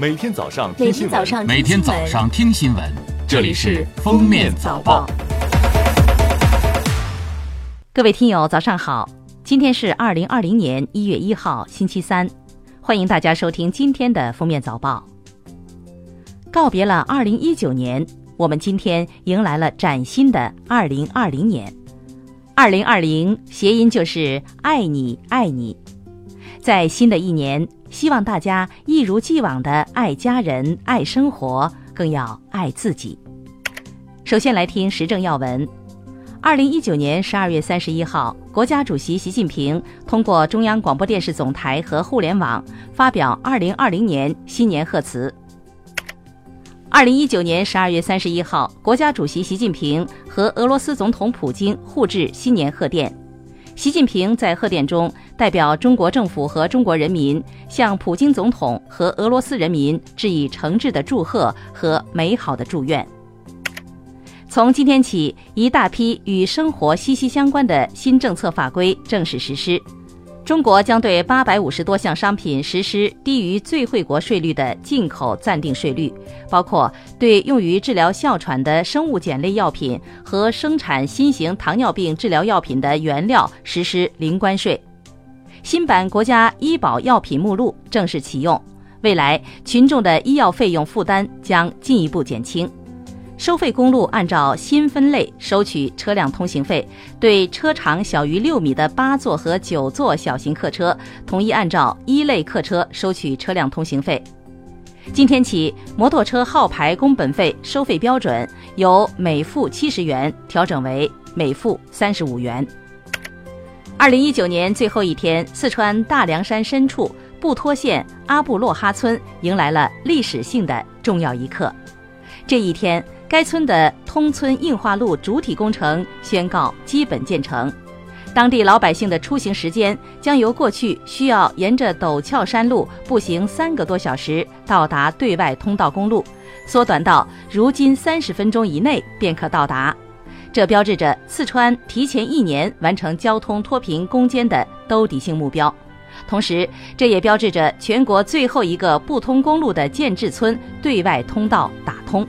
每天早上听新闻，每天早上听新闻，这里是《封面早报》。各位听友，早上好！今天是二零二零年一月一号，星期三，欢迎大家收听今天的《封面早报》。告别了二零一九年，我们今天迎来了崭新的二零二零年。二零二零谐音就是“爱你爱你”。在新的一年，希望大家一如既往的爱家人、爱生活，更要爱自己。首先来听时政要闻。二零一九年十二月三十一号，国家主席习近平通过中央广播电视总台和互联网发表二零二零年新年贺词。二零一九年十二月三十一号，国家主席习近平和俄罗斯总统普京互致新年贺电。习近平在贺电中代表中国政府和中国人民，向普京总统和俄罗斯人民致以诚挚的祝贺和美好的祝愿。从今天起，一大批与生活息息相关的新政策法规正式实施。中国将对八百五十多项商品实施低于最惠国税率的进口暂定税率，包括对用于治疗哮喘的生物碱类药品和生产新型糖尿病治疗药品的原料实施零关税。新版国家医保药品目录正式启用，未来群众的医药费用负担将进一步减轻。收费公路按照新分类收取车辆通行费，对车长小于六米的八座和九座小型客车，统一按照一类客车收取车辆通行费。今天起，摩托车号牌工本费收费标准由每付七十元调整为每付三十五元。二零一九年最后一天，四川大凉山深处布拖县阿布洛哈村迎来了历史性的重要一刻。这一天，该村的通村硬化路主体工程宣告基本建成，当地老百姓的出行时间将由过去需要沿着陡峭山路步行三个多小时到达对外通道公路，缩短到如今三十分钟以内便可到达。这标志着四川提前一年完成交通脱贫攻坚的兜底性目标，同时这也标志着全国最后一个不通公路的建制村对外通道打通。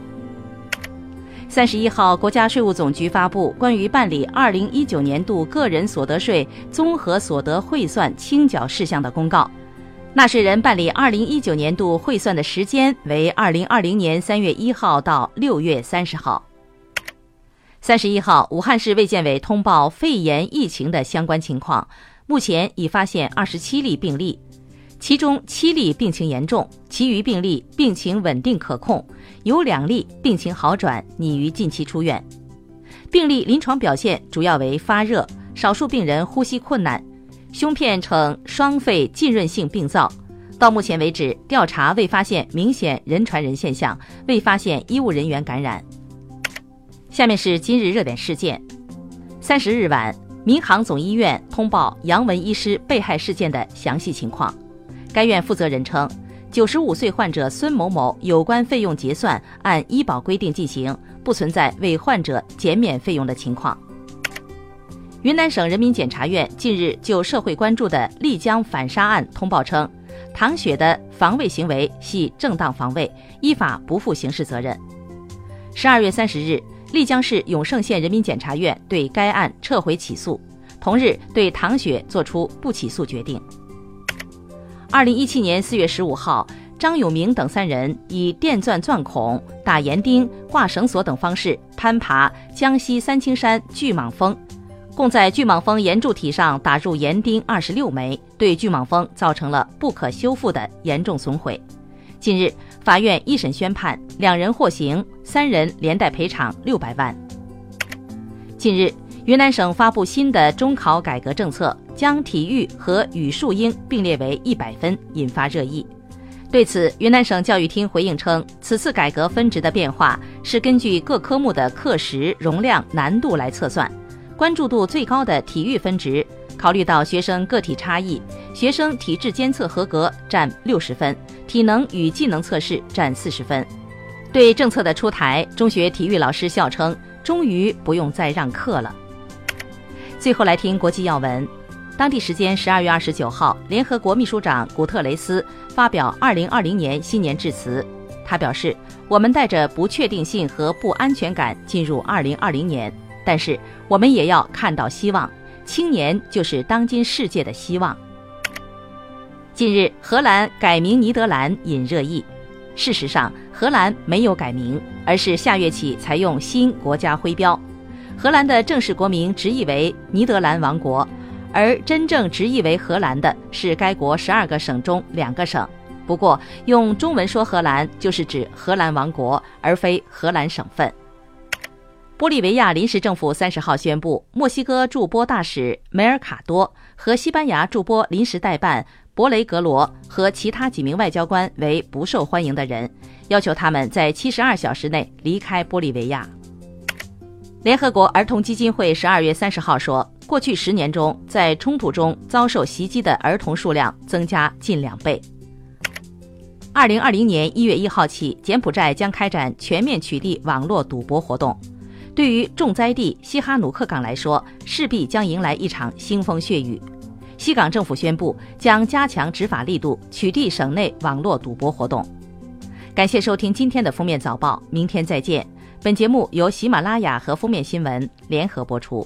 三十一号，国家税务总局发布关于办理二零一九年度个人所得税综合所得汇算清缴事项的公告，纳税人办理二零一九年度汇算的时间为二零二零年三月一号到六月三十号。三十一号，武汉市卫健委通报肺炎疫情的相关情况，目前已发现二十七例病例。其中七例病情严重，其余病例病情稳定可控，有两例病情好转，拟于近期出院。病例临床表现主要为发热，少数病人呼吸困难，胸片呈双肺浸润性病灶。到目前为止，调查未发现明显人传人现象，未发现医务人员感染。下面是今日热点事件：三十日晚，民航总医院通报杨文医师被害事件的详细情况。该院负责人称，九十五岁患者孙某某有关费用结算按医保规定进行，不存在为患者减免费用的情况。云南省人民检察院近日就社会关注的丽江反杀案通报称，唐雪的防卫行为系正当防卫，依法不负刑事责任。十二月三十日，丽江市永胜县人民检察院对该案撤回起诉，同日对唐雪作出不起诉决定。二零一七年四月十五号，张永明等三人以电钻钻孔、打岩钉、挂绳索等方式攀爬江西三清山巨蟒峰，共在巨蟒峰岩柱体上打入岩钉二十六枚，对巨蟒峰造成了不可修复的严重损毁。近日，法院一审宣判，两人获刑，三人连带赔偿六百万。近日，云南省发布新的中考改革政策。将体育和语数英并列为一百分，引发热议。对此，云南省教育厅回应称，此次改革分值的变化是根据各科目的课时、容量、难度来测算。关注度最高的体育分值，考虑到学生个体差异，学生体质监测合格占六十分，体能与技能测试占四十分。对政策的出台，中学体育老师笑称，终于不用再让课了。最后来听国际要闻。当地时间十二月二十九号，联合国秘书长古特雷斯发表二零二零年新年致辞。他表示：“我们带着不确定性和不安全感进入二零二零年，但是我们也要看到希望。青年就是当今世界的希望。”近日，荷兰改名尼德兰引热议。事实上，荷兰没有改名，而是下月起采用新国家徽标。荷兰的正式国名直译为尼德兰王国，而真正直译为荷兰的是该国十二个省中两个省。不过，用中文说荷兰就是指荷兰王国，而非荷兰省份。玻利维亚临时政府三十号宣布，墨西哥驻波大使梅尔卡多和西班牙驻波临时代办。博雷格罗和其他几名外交官为不受欢迎的人，要求他们在七十二小时内离开玻利维亚。联合国儿童基金会十二月三十号说，过去十年中，在冲突中遭受袭击的儿童数量增加近两倍。二零二零年一月一号起，柬埔寨将开展全面取缔网络赌博活动。对于重灾地西哈努克港来说，势必将迎来一场腥风血雨。西港政府宣布将加强执法力度，取缔省内网络赌博活动。感谢收听今天的封面早报，明天再见。本节目由喜马拉雅和封面新闻联合播出。